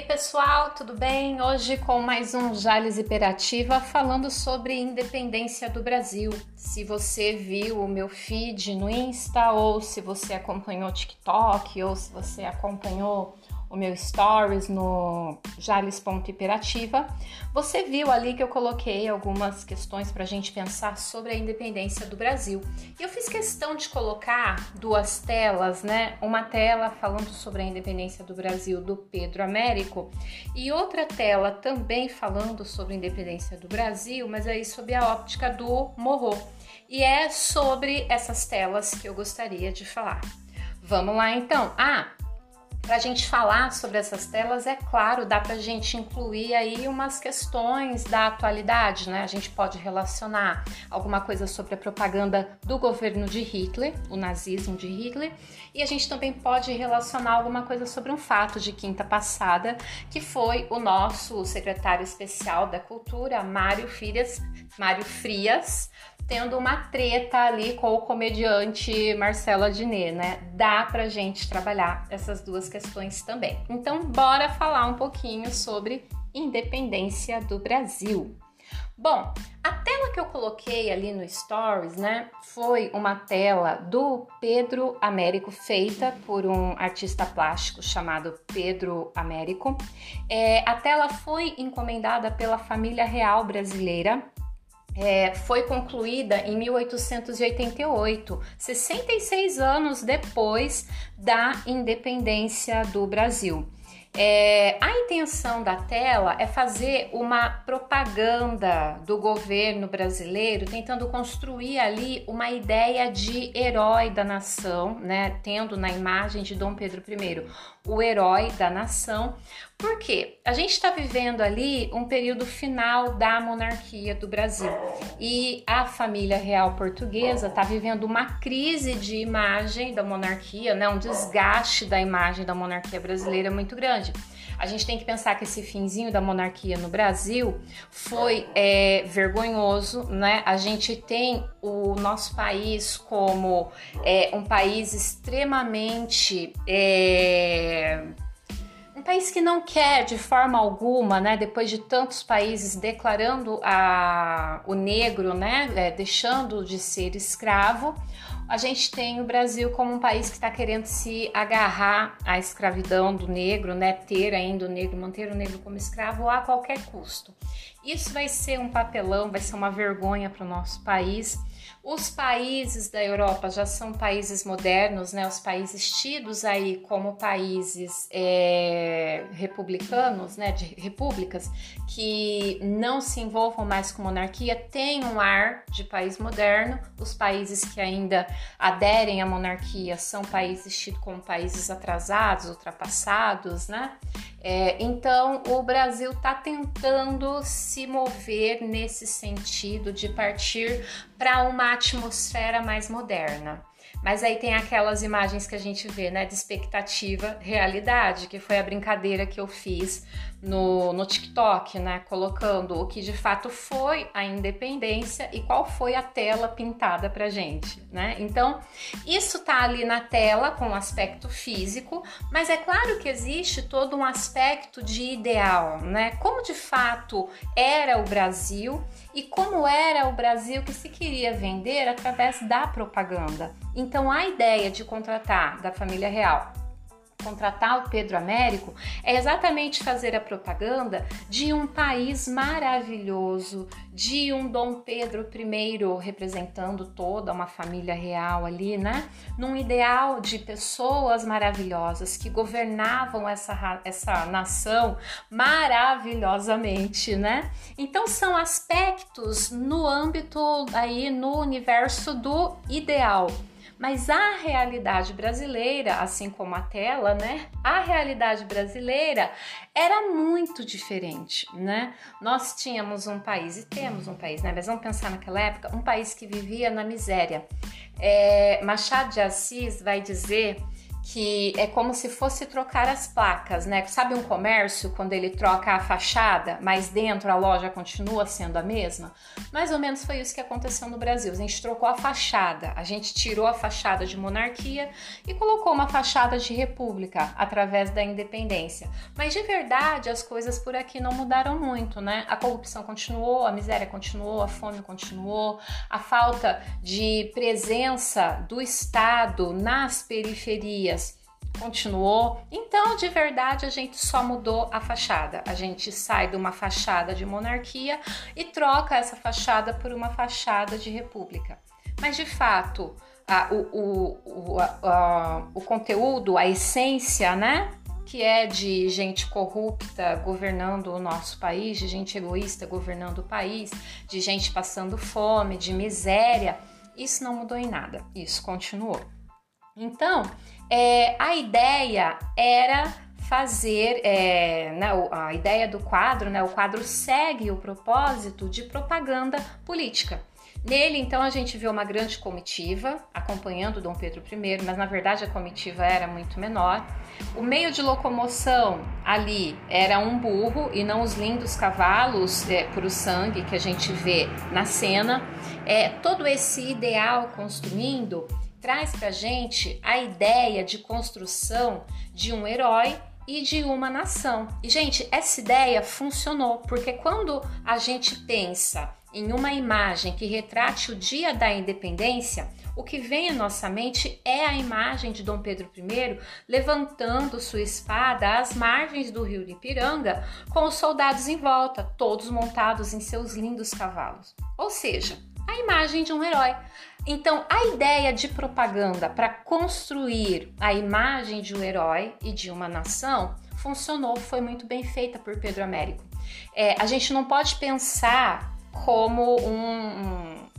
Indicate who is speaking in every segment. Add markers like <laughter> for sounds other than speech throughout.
Speaker 1: aí pessoal, tudo bem? Hoje com mais um Jales Hiperativa falando sobre independência do Brasil. Se você viu o meu feed no Insta, ou se você acompanhou TikTok, ou se você acompanhou o meu stories no jales.hiperativa, você viu ali que eu coloquei algumas questões para a gente pensar sobre a independência do Brasil. E eu fiz questão de colocar duas telas, né? Uma tela falando sobre a independência do Brasil do Pedro Américo e outra tela também falando sobre a independência do Brasil, mas aí sob a óptica do Morro. E é sobre essas telas que eu gostaria de falar. Vamos lá então. Ah, para a gente falar sobre essas telas, é claro, dá para a gente incluir aí umas questões da atualidade, né? A gente pode relacionar alguma coisa sobre a propaganda do governo de Hitler, o nazismo de Hitler, e a gente também pode relacionar alguma coisa sobre um fato de quinta passada, que foi o nosso secretário especial da Cultura, Mário Frias, Mário Frias tendo uma treta ali com o comediante Marcelo Adnet, né? Dá pra gente trabalhar essas duas questões também. Então, bora falar um pouquinho sobre independência do Brasil. Bom, a tela que eu coloquei ali no Stories, né, foi uma tela do Pedro Américo, feita por um artista plástico chamado Pedro Américo. É, a tela foi encomendada pela família real brasileira é, foi concluída em 1888, 66 anos depois da independência do Brasil. É, a intenção da tela é fazer uma propaganda do governo brasileiro, tentando construir ali uma ideia de herói da nação, né? Tendo na imagem de Dom Pedro I o herói da nação. Por quê? A gente está vivendo ali um período final da monarquia do Brasil e a família real portuguesa está vivendo uma crise de imagem da monarquia, né? um desgaste da imagem da monarquia brasileira muito grande. A gente tem que pensar que esse finzinho da monarquia no Brasil foi é, vergonhoso, né? A gente tem o nosso país como é, um país extremamente é, um país que não quer de forma alguma, né, depois de tantos países declarando a, o negro, né, é, deixando de ser escravo, a gente tem o Brasil como um país que está querendo se agarrar à escravidão do negro, né, ter ainda o negro, manter o negro como escravo a qualquer custo. Isso vai ser um papelão, vai ser uma vergonha para o nosso país. Os países da Europa já são países modernos, né? Os países tidos aí como países é, republicanos, né? De repúblicas que não se envolvam mais com monarquia têm um ar de país moderno. Os países que ainda aderem à monarquia são países tidos como países atrasados, ultrapassados, né? É, então, o Brasil está tentando se mover nesse sentido de partir para uma atmosfera mais moderna. Mas aí tem aquelas imagens que a gente vê, né, de expectativa, realidade, que foi a brincadeira que eu fiz no, no TikTok, né, colocando o que de fato foi a independência e qual foi a tela pintada pra gente, né? Então, isso tá ali na tela com o aspecto físico, mas é claro que existe todo um aspecto de ideal, né? Como de fato era o Brasil e como era o Brasil que se queria vender através da propaganda. Então, a ideia de contratar da família real contratar o Pedro Américo é exatamente fazer a propaganda de um país maravilhoso, de um Dom Pedro I representando toda uma família real ali, né? Num ideal de pessoas maravilhosas que governavam essa, essa nação maravilhosamente, né? Então são aspectos no âmbito aí no universo do ideal. Mas a realidade brasileira, assim como a tela, né? A realidade brasileira era muito diferente, né? Nós tínhamos um país e temos um país, né? Mas vamos pensar naquela época, um país que vivia na miséria. É, Machado de Assis vai dizer que é como se fosse trocar as placas, né? Sabe um comércio quando ele troca a fachada, mas dentro a loja continua sendo a mesma? Mais ou menos foi isso que aconteceu no Brasil. A gente trocou a fachada, a gente tirou a fachada de monarquia e colocou uma fachada de república através da independência. Mas de verdade as coisas por aqui não mudaram muito, né? A corrupção continuou, a miséria continuou, a fome continuou, a falta de presença do Estado nas periferias continuou. Então, de verdade, a gente só mudou a fachada. A gente sai de uma fachada de monarquia e troca essa fachada por uma fachada de república. Mas, de fato, a, o, o, o, a, o conteúdo, a essência, né? Que é de gente corrupta governando o nosso país, de gente egoísta governando o país, de gente passando fome, de miséria, isso não mudou em nada, isso continuou. Então, é, a ideia era fazer, é, né, a ideia do quadro, né, o quadro segue o propósito de propaganda política. Nele, então, a gente vê uma grande comitiva acompanhando Dom Pedro I, mas na verdade a comitiva era muito menor. O meio de locomoção ali era um burro e não os lindos cavalos é, o sangue que a gente vê na cena. É, todo esse ideal construindo traz para gente a ideia de construção de um herói e de uma nação. E, gente, essa ideia funcionou, porque quando a gente pensa em uma imagem que retrate o dia da independência, o que vem à nossa mente é a imagem de Dom Pedro I levantando sua espada às margens do rio Ipiranga, com os soldados em volta, todos montados em seus lindos cavalos. Ou seja, a imagem de um herói. Então, a ideia de propaganda para construir a imagem de um herói e de uma nação funcionou, foi muito bem feita por Pedro Américo. É, a gente não pode pensar como um, um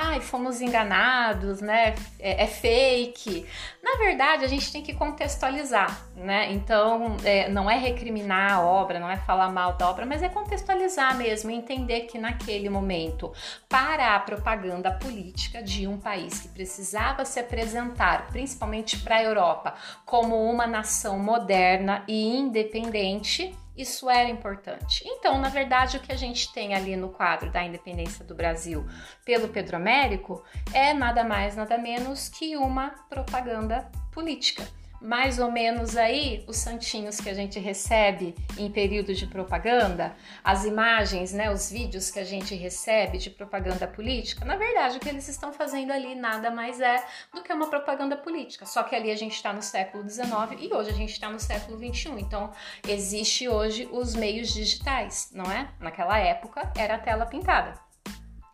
Speaker 1: ai, fomos enganados, né? É, é, fake. Na verdade, a gente tem que contextualizar, né? Então, é, não é recriminar a obra, não é falar mal da obra, mas é contextualizar mesmo, entender que naquele momento, para a propaganda política de um país que precisava se apresentar, principalmente para a Europa, como uma nação moderna e independente, isso era importante. Então, na verdade, o que a gente tem ali no quadro da independência do Brasil pelo Pedro Américo é nada mais, nada menos que uma propaganda política mais ou menos aí os santinhos que a gente recebe em período de propaganda, as imagens, né, os vídeos que a gente recebe de propaganda política, na verdade o que eles estão fazendo ali nada mais é do que uma propaganda política. Só que ali a gente está no século XIX e hoje a gente está no século XXI. Então existe hoje os meios digitais, não é? Naquela época era a tela pintada.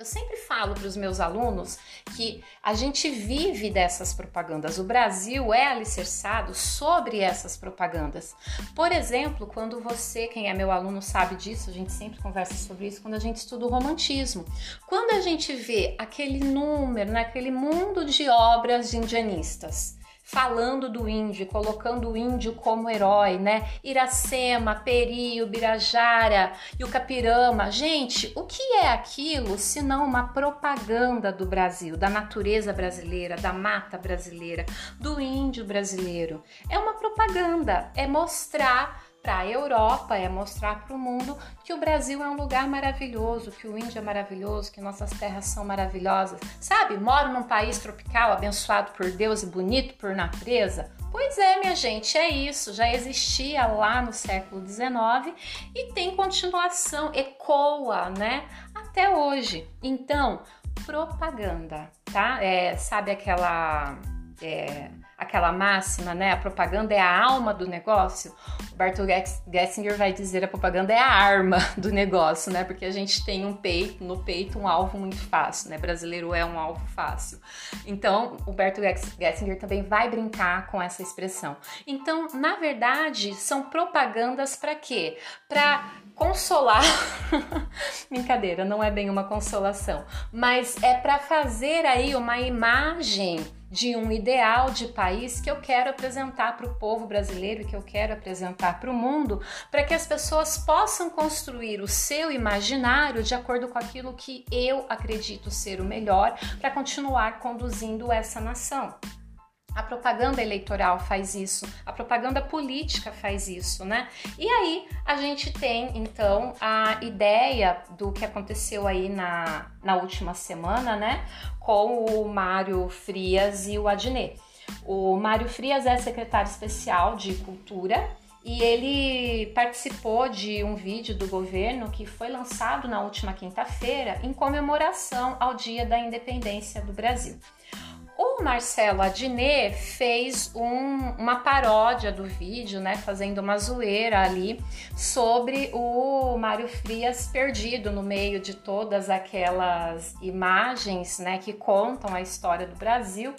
Speaker 1: Eu sempre falo para os meus alunos que a gente vive dessas propagandas. O Brasil é alicerçado sobre essas propagandas. Por exemplo, quando você, quem é meu aluno sabe disso, a gente sempre conversa sobre isso quando a gente estuda o romantismo. Quando a gente vê aquele número, naquele né, mundo de obras indianistas, falando do índio, colocando o índio como herói, né? Iracema, Peri, Birajara e o Capirama. Gente, o que é aquilo se não uma propaganda do Brasil, da natureza brasileira, da mata brasileira, do índio brasileiro? É uma propaganda, é mostrar para a Europa é mostrar para o mundo que o Brasil é um lugar maravilhoso, que o índio é maravilhoso, que nossas terras são maravilhosas. Sabe, moro num país tropical abençoado por Deus e bonito por natureza. Pois é, minha gente, é isso. Já existia lá no século XIX e tem continuação, ecoa, né? Até hoje. Então, propaganda, tá? É, sabe aquela. É, aquela máxima, né? A propaganda é a alma do negócio. O Bartol Gessinger vai dizer a propaganda é a arma <laughs> do negócio, né? Porque a gente tem um peito, no peito, um alvo muito fácil, né? Brasileiro é um alvo fácil. Então, o Bartol Gessinger também vai brincar com essa expressão. Então, na verdade, são propagandas para quê? Para consolar. <laughs> Brincadeira, não é bem uma consolação, mas é para fazer aí uma imagem de um ideal de país que eu quero apresentar para o povo brasileiro, que eu quero apresentar para o mundo, para que as pessoas possam construir o seu imaginário de acordo com aquilo que eu acredito ser o melhor para continuar conduzindo essa nação. A propaganda eleitoral faz isso, a propaganda política faz isso, né? E aí a gente tem então a ideia do que aconteceu aí na, na última semana, né? Com o Mário Frias e o Adnet. O Mário Frias é secretário especial de Cultura e ele participou de um vídeo do governo que foi lançado na última quinta-feira em comemoração ao Dia da Independência do Brasil. O Marcelo Adnet fez um, uma paródia do vídeo, né, fazendo uma zoeira ali sobre o Mário Frias perdido no meio de todas aquelas imagens, né, que contam a história do Brasil.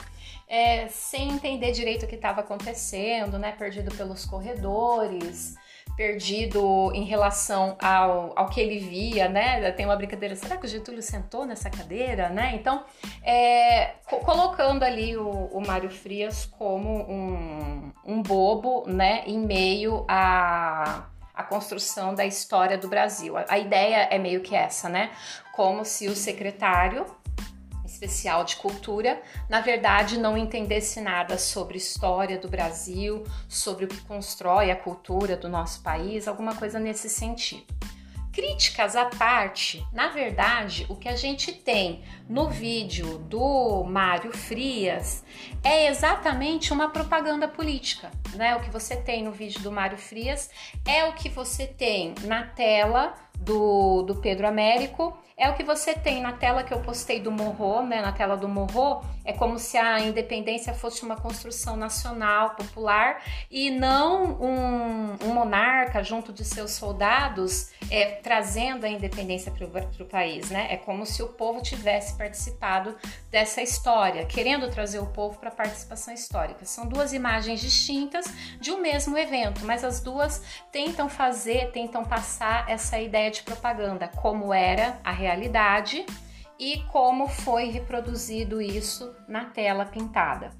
Speaker 1: É, sem entender direito o que estava acontecendo, né? Perdido pelos corredores, perdido em relação ao, ao que ele via, né? Tem uma brincadeira, será que o Getúlio sentou nessa cadeira, né? Então, é, co colocando ali o, o Mário Frias como um, um bobo, né? Em meio a a construção da história do Brasil. A, ideia é meio que essa, né? Como se o secretário especial de cultura, na verdade não entendesse nada sobre história do Brasil, sobre o que constrói a cultura do nosso país, alguma coisa nesse sentido. Críticas à parte, na verdade, o que a gente tem no vídeo do Mário Frias é exatamente uma propaganda política, né? O que você tem no vídeo do Mário Frias é o que você tem na tela do, do Pedro Américo é o que você tem na tela que eu postei do Morro, né? Na tela do Morro, é como se a independência fosse uma construção nacional, popular, e não um, um monarca junto de seus soldados é, trazendo a independência para o país, né? É como se o povo tivesse participado dessa história, querendo trazer o povo para a participação histórica. São duas imagens distintas de um mesmo evento, mas as duas tentam fazer, tentam passar essa ideia de propaganda, como era a realidade e como foi reproduzido isso na tela pintada.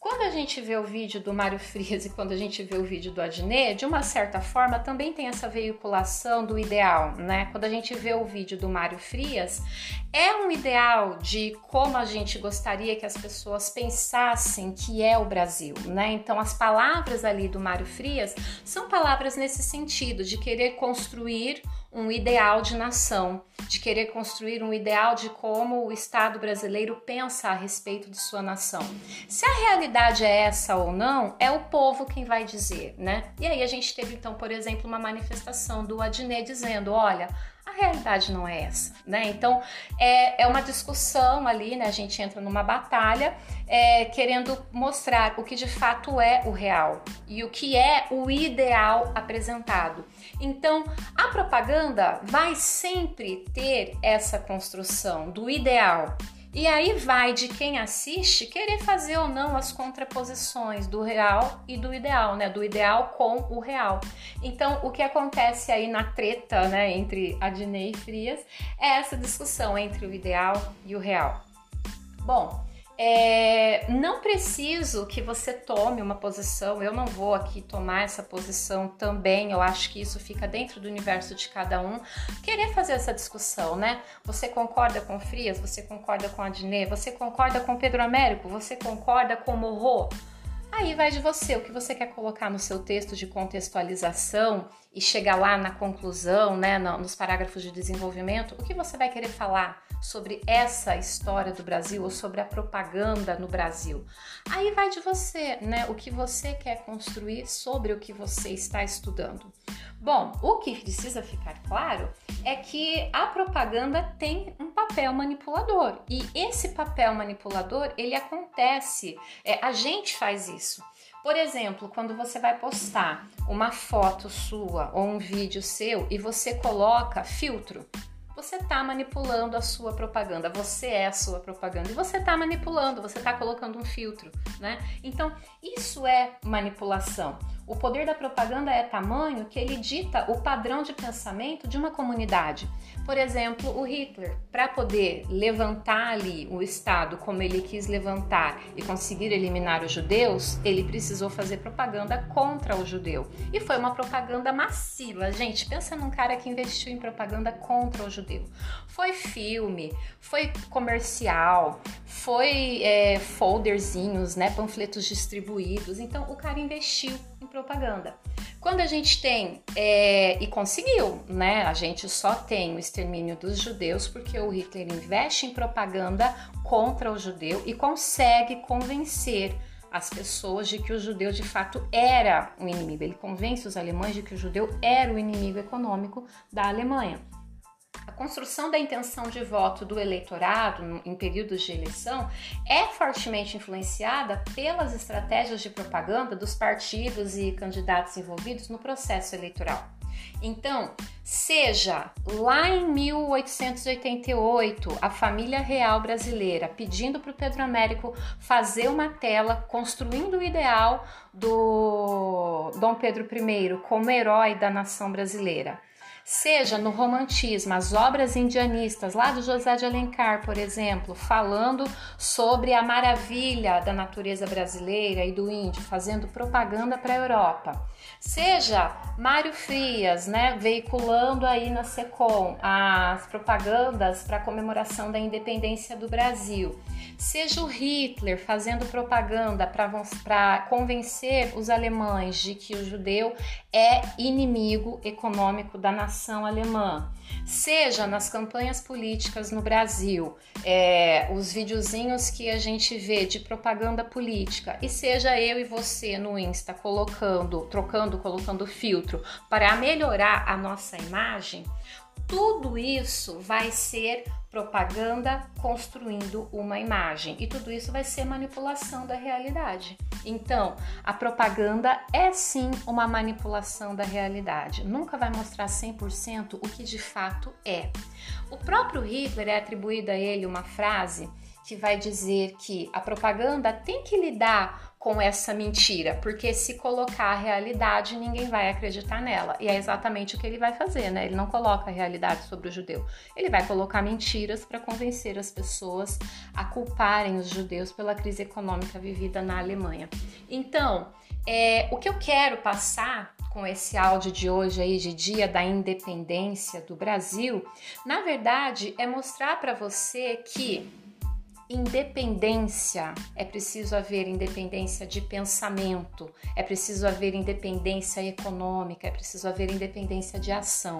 Speaker 1: Quando a gente vê o vídeo do Mário Frias <laughs> e quando a gente vê o vídeo do Adnet, de uma certa forma também tem essa veiculação do ideal, né? Quando a gente vê o vídeo do Mário Frias, é um ideal de como a gente gostaria que as pessoas pensassem que é o Brasil, né? Então as palavras ali do Mário Frias são palavras nesse sentido de querer construir um ideal de nação, de querer construir um ideal de como o Estado brasileiro pensa a respeito de sua nação. Se a realidade é essa ou não, é o povo quem vai dizer, né? E aí a gente teve então, por exemplo, uma manifestação do Adnet dizendo: olha, a realidade não é essa, né? Então é, é uma discussão ali, né? A gente entra numa batalha é, querendo mostrar o que de fato é o real e o que é o ideal apresentado. Então a propaganda vai sempre ter essa construção do ideal. E aí vai de quem assiste querer fazer ou não as contraposições do real e do ideal, né? Do ideal com o real. Então, o que acontece aí na treta, né, entre Adnei e Frias é essa discussão entre o ideal e o real. Bom, é, não preciso que você tome uma posição, eu não vou aqui tomar essa posição também, eu acho que isso fica dentro do universo de cada um. Querer fazer essa discussão, né? Você concorda com Frias, você concorda com Adnet, você concorda com Pedro Américo, você concorda com Morro? Aí vai de você, o que você quer colocar no seu texto de contextualização e chegar lá na conclusão, né, nos parágrafos de desenvolvimento, o que você vai querer falar sobre essa história do Brasil ou sobre a propaganda no Brasil. Aí vai de você, né? O que você quer construir sobre o que você está estudando. Bom, o que precisa ficar claro é que a propaganda tem um papel manipulador e esse papel manipulador ele acontece, é, a gente faz isso. Por exemplo, quando você vai postar uma foto sua ou um vídeo seu e você coloca filtro, você está manipulando a sua propaganda, você é a sua propaganda e você está manipulando, você está colocando um filtro, né? Então, isso é manipulação. O poder da propaganda é tamanho que ele dita o padrão de pensamento de uma comunidade. Por exemplo, o Hitler, para poder levantar ali o Estado como ele quis levantar e conseguir eliminar os judeus, ele precisou fazer propaganda contra o judeu. E foi uma propaganda massiva. Gente, pensa num cara que investiu em propaganda contra o judeu. Foi filme, foi comercial, foi é, folderzinhos, né, panfletos distribuídos. Então, o cara investiu propaganda. Quando a gente tem, é, e conseguiu, né? A gente só tem o extermínio dos judeus porque o Hitler investe em propaganda contra o judeu e consegue convencer as pessoas de que o judeu de fato era o inimigo. Ele convence os alemães de que o judeu era o inimigo econômico da Alemanha. A construção da intenção de voto do eleitorado em períodos de eleição é fortemente influenciada pelas estratégias de propaganda dos partidos e candidatos envolvidos no processo eleitoral. Então, seja lá em 1888 a família real brasileira pedindo para o Pedro Américo fazer uma tela construindo o ideal do Dom Pedro I como herói da nação brasileira seja no romantismo, as obras indianistas, lá do José de Alencar, por exemplo, falando sobre a maravilha da natureza brasileira e do índio, fazendo propaganda para a Europa. Seja Mário Frias, né, veiculando aí na SECOM as propagandas para a comemoração da independência do Brasil. Seja o Hitler fazendo propaganda para convencer os alemães de que o judeu é inimigo econômico da nação alemã. Seja nas campanhas políticas no Brasil, é, os videozinhos que a gente vê de propaganda política, e seja eu e você no Insta colocando, trocando, colocando filtro para melhorar a nossa imagem, tudo isso vai ser propaganda construindo uma imagem e tudo isso vai ser manipulação da realidade. Então, a propaganda é sim uma manipulação da realidade. Nunca vai mostrar 100% o que de fato é. O próprio Hitler é atribuída a ele uma frase que vai dizer que a propaganda tem que lidar com essa mentira, porque se colocar a realidade, ninguém vai acreditar nela. E é exatamente o que ele vai fazer, né? Ele não coloca a realidade sobre o judeu. Ele vai colocar mentiras para convencer as pessoas a culparem os judeus pela crise econômica vivida na Alemanha. Então, é, o que eu quero passar com esse áudio de hoje aí de Dia da Independência do Brasil, na verdade, é mostrar para você que independência, é preciso haver independência de pensamento, é preciso haver independência econômica, é preciso haver independência de ação.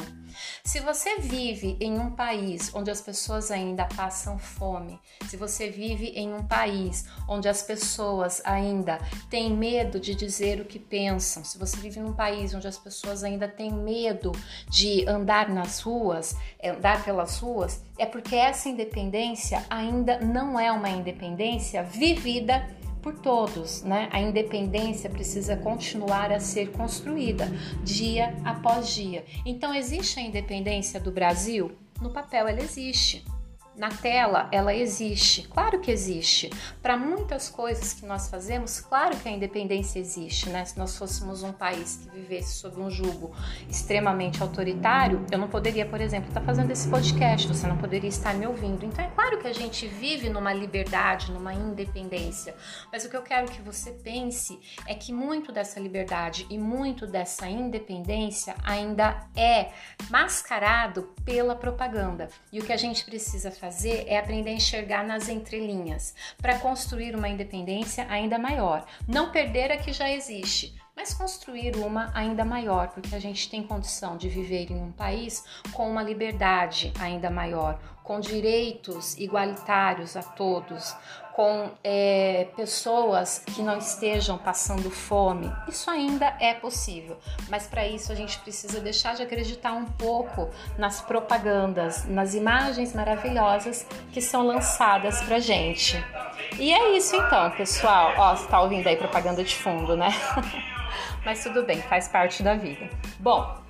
Speaker 1: Se você vive em um país onde as pessoas ainda passam fome, se você vive em um país onde as pessoas ainda têm medo de dizer o que pensam, se você vive num país onde as pessoas ainda têm medo de andar nas ruas, andar pelas ruas, é porque essa independência ainda não é uma independência vivida por todos, né? A independência precisa continuar a ser construída dia após dia. Então, existe a independência do Brasil? No papel, ela existe na tela, ela existe. Claro que existe. Para muitas coisas que nós fazemos, claro que a independência existe, né? Se nós fôssemos um país que vivesse sob um jugo extremamente autoritário, eu não poderia, por exemplo, estar tá fazendo esse podcast, você não poderia estar me ouvindo. Então é claro que a gente vive numa liberdade, numa independência. Mas o que eu quero que você pense é que muito dessa liberdade e muito dessa independência ainda é mascarado pela propaganda. E o que a gente precisa fazer fazer é aprender a enxergar nas entrelinhas, para construir uma independência ainda maior. Não perder a que já existe, mas construir uma ainda maior, porque a gente tem condição de viver em um país com uma liberdade ainda maior, com direitos igualitários a todos, com é, pessoas que não estejam passando fome. Isso ainda é possível, mas para isso a gente precisa deixar de acreditar um pouco nas propagandas, nas imagens maravilhosas que são lançadas para gente. E é isso então, pessoal. Ó, você tá ouvindo aí propaganda de fundo, né? <laughs> mas tudo bem, faz parte da vida. Bom,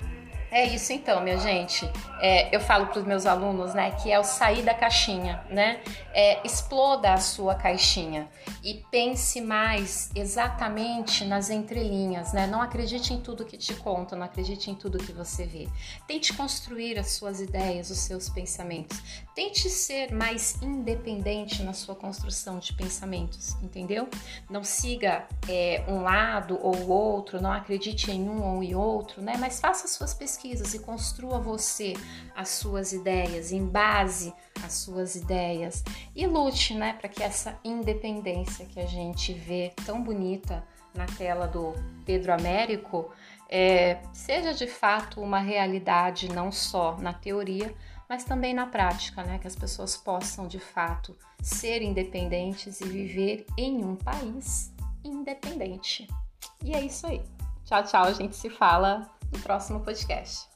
Speaker 1: É isso então, minha gente. É, eu falo para os meus alunos, né, que é o sair da caixinha, né? É, exploda a sua caixinha e pense mais exatamente nas entrelinhas, né? Não acredite em tudo que te conta, não acredite em tudo que você vê. Tente construir as suas ideias, os seus pensamentos. Tente ser mais independente na sua construção de pensamentos, entendeu? Não siga é, um lado ou outro, não acredite em um ou em outro, né? Mas faça suas pesquisas e construa você as suas ideias, em base às suas ideias e lute, né, para que essa independência que a gente vê tão bonita na tela do Pedro Américo é, seja de fato uma realidade não só na teoria, mas também na prática, né? Que as pessoas possam de fato ser independentes e viver em um país independente. E é isso aí. Tchau, tchau. A gente se fala no próximo podcast.